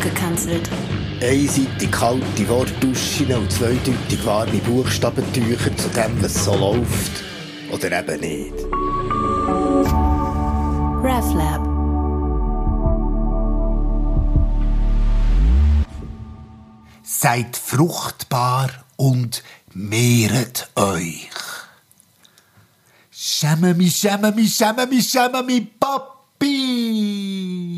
abgekanzelt. Einseitig kalte Wortduschen und zweideutig warme Buchstabentücher zu dem, was so läuft. Oder eben nicht. RefLab. Seid fruchtbar und mehret euch. Schäme mich, schäme mich, schäme mich, schäme mich, Papi!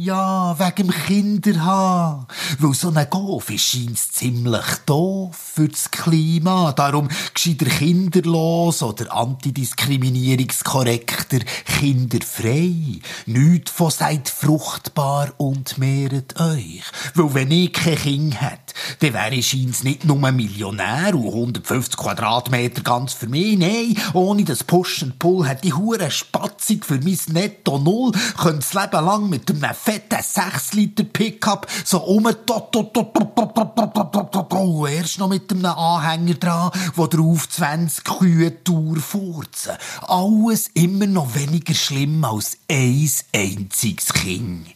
Ja, wegen dem Kinderhaar. Weil so ein Golf ist scheint's ziemlich doof für das Klima. Darum gescheiter kinderlos oder antidiskriminierungskorrekter kinderfrei. Nicht von seid fruchtbar und mehret euch. Weil wenn ich kein Kind hätte, dann wäre ich scheint's nicht nur Millionär und 150 Quadratmeter ganz für mich. Nein, ohne das Push and Pull hätte ich hure Spatzig für mein Netto Null, könnte das Leben lang mit einem fetten 6 Liter Pickup so um erst noch mit einem Anhänger dran, wo drauf 20 Kühe Tour furzen. Alles immer noch weniger schlimm als ein einziges Kind.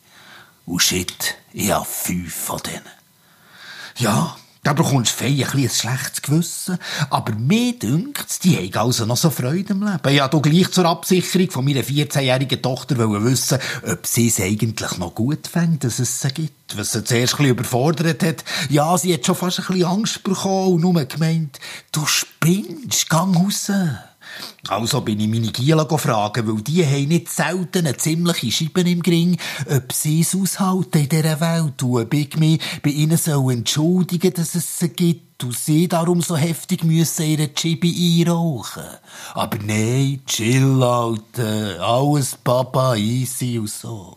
Und shit, ich hab fünf von denen. Ja, da bekommst du fein ein, ein schlechtes Gewissen. Aber mir dünkt, die haben also noch so Freude im Leben. Ja, du gleich zur Absicherung von meiner 14-jährigen Tochter wollen wissen, ob sie es eigentlich noch gut fängt, dass es sie gibt. Was sie zuerst ein bisschen überfordert hat. Ja, sie hat schon fast ein bisschen Angst bekommen und nur gemeint, du spinnst, gang raus. Also bin ich meine Giela fragen, weil die haben nicht selten eine ziemliche Scheibe im Gring, ob sie es aushalten in dieser Welt und ob ich mich bei ihnen so entschuldigen dass es sie gibt und sie darum so heftig müssen ihre Chibi einrauchen. Aber nein, chill, Alter, alles Papa, easy und so.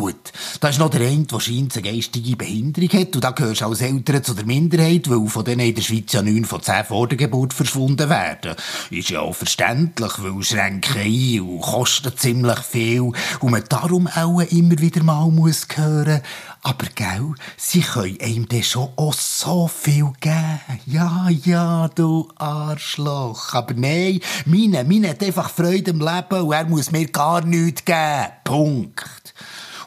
Gut, da ist noch der eine, der scheint eine geistige Behinderung hat. Und da gehörst du als Eltern zu der Minderheit, weil von denen in der Schweiz ja neun von zehn vor der Geburt verschwunden werden. Ist ja auch verständlich, weil schränken ein und kosten ziemlich viel. Und man darum auch immer wieder mal muss hören. Aber gell, sie können einem dann schon auch so viel geben. Ja, ja, du Arschloch. Aber nein, meine, meine hat einfach Freude im Leben und er muss mir gar nichts geben. Punkt.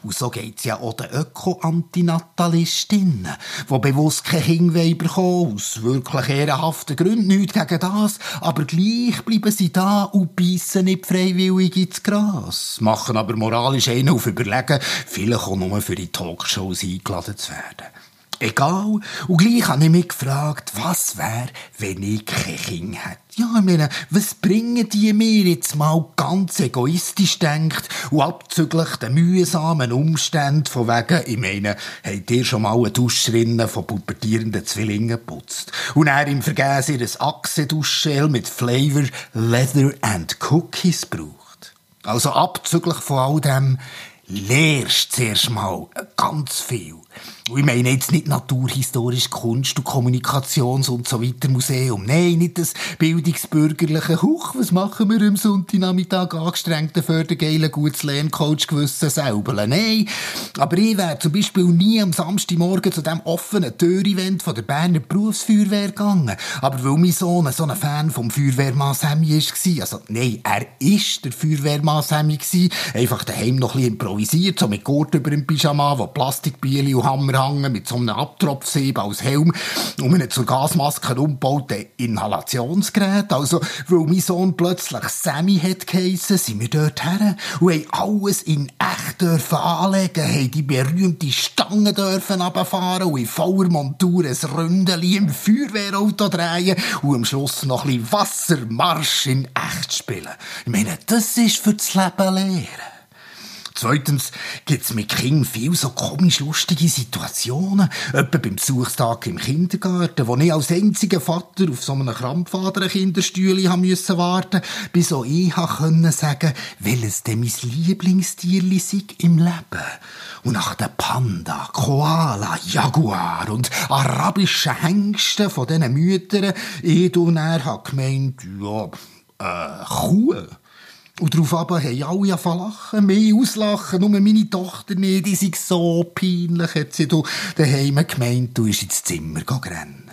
Und so geht's ja auch den Öko-Antinatalistinnen, die bewusst kein Kind bekommen aus wirklich ehrenhaften Gründen, nichts gegen das, aber gleich bleiben sie da und beißen nicht freiwillig ins Gras, machen aber moralisch einen auf Überlegen, vielleicht auch nur für die Talkshows eingeladen zu werden. Egal. Und gleich habe ich mich gefragt, was wäre, wenn ich kein Kind hätte. Ja, ich meine, was bringen die mir jetzt mal ganz egoistisch denkt und abzüglich den mühsamen Umständen von wegen, ich meine, habt ihr schon mal eine Duschrinne von pubertierenden Zwillingen geputzt? Und er im Vergäß ihr Achse-Duschgel mit Flavor Leather and Cookies braucht. Also abzüglich von all dem, lehrst zuerst mal ganz viel. Ich meine jetzt nicht naturhistorisch Kunst- und Kommunikations- und so weiter Museum. Nein, nicht das bildungsbürgerliche Huch, was machen wir am Sonntagnachmittag angestrengten fördergeilen gutes Lerncoach gewissen Säubeln. Nein, aber ich wäre zum Beispiel nie am Samstagmorgen zu dem offenen Tür-Event von der Berner Berufsfeuerwehr gegangen. Aber weil mein Sohn so ein Fan vom Feuerwehrmann Sammy war, also nein, er ist der Feuerwehrmann Sammy einfach daheim noch ein bisschen improvisiert, so mit Gurt über dem Pyjama, wo Plastikbieli und Hammer hängen, mit so einem Abtropfsieb als Helm und einem zur Gasmaske umgebauten Inhalationsgerät. Also, weil mein Sohn plötzlich Sammy hat geheissen, sind wir dort her und haben alles in echt dürfen anlegen, haben die berühmte Stange dürfen runterfahren und in voller Montur ein Ründeli im Feuerwehrauto drehen und am Schluss noch ein bisschen Wassermarsch in echt spielen. Ich meine, das ist für das Leben lehren. Zweitens gibt's mit Kindern viel so komisch lustige Situationen. Etwa beim Besuchstag im Kindergarten, wo ich als einziger Vater auf so einem krampfaderen Kinderstühle haben müssen warten, bis auch ich können sagen, welches denn mein Lieblingstierli im Leben. Und nach den Panda, Koala, Jaguar und arabischen Hengsten von diesen Müttern, ich und er hat gemeint, ja, äh, Kuh. Und darauf aber haben alle angefangen lachen, mehr auslachen, nur meine Tochter nicht, die sind so peinlich, hat sie. Daheim gemeint, du bist ins Zimmer rennen.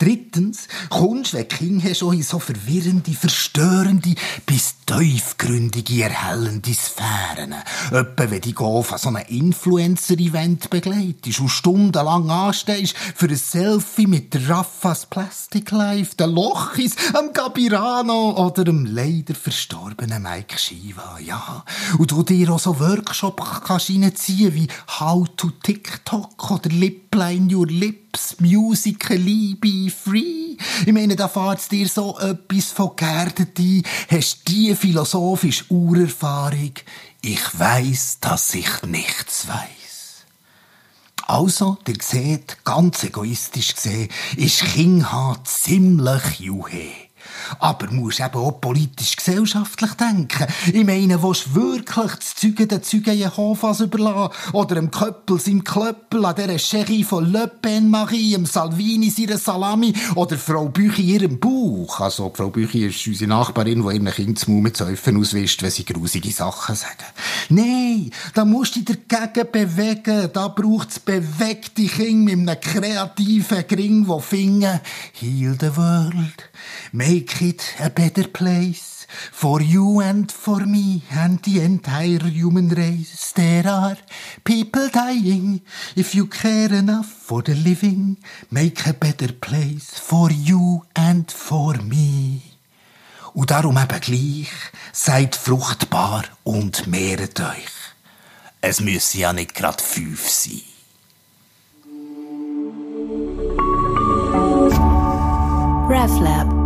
Drittens, kommst, wenn King auch in so verwirrende, verstörende, bis tiefgründige, erhellende Sphären. Etwa, wenn die Golf an so einem Influencer-Event begleitest und stundenlang anstehst für ein Selfie mit Raffas Plastic Life, den Lochis, am Gabirano oder dem leider verstorbenen Mike Shiva, ja. Und du dir auch so Workshops kannst reinziehen wie How to TikTok oder Lipline Your Lips, Musical Liebe Free. Ich meine, da fährt dir so etwas von geerdet ein, hast die philosophische Urerfahrung. Ich weiss, dass ich nichts weiss. Also, ihr seht, ganz egoistisch gesehen, ist King ziemlich juhe. Aber musst eben auch politisch-gesellschaftlich denken. Ich meine, willst du wirklich das Zeugen den Zeugen Jehovas überlassen? Oder dem Köppel seinem Klöppel, an dieser Cherie von Le Pen Marie, dem Salvini seiner Salami oder Frau Büchi ihrem Bauch? Also, Frau Büchi ist unsere Nachbarin, die ihren Kind zu mit Säufen auswischt, wenn sie grusige Sachen sagen. Nein, da musst du dich dagegen bewegen. Da braucht es bewegte Kinder mit einem kreativen Gring, der finden, heal the world, make it a better place for you and for me and the entire human race. There are people dying. If you care enough for the living, make a better place for you and for me. Und darum eben gleich, seid fruchtbar und mehret euch. Es müssen ja nicht grad fünf sein. RefLab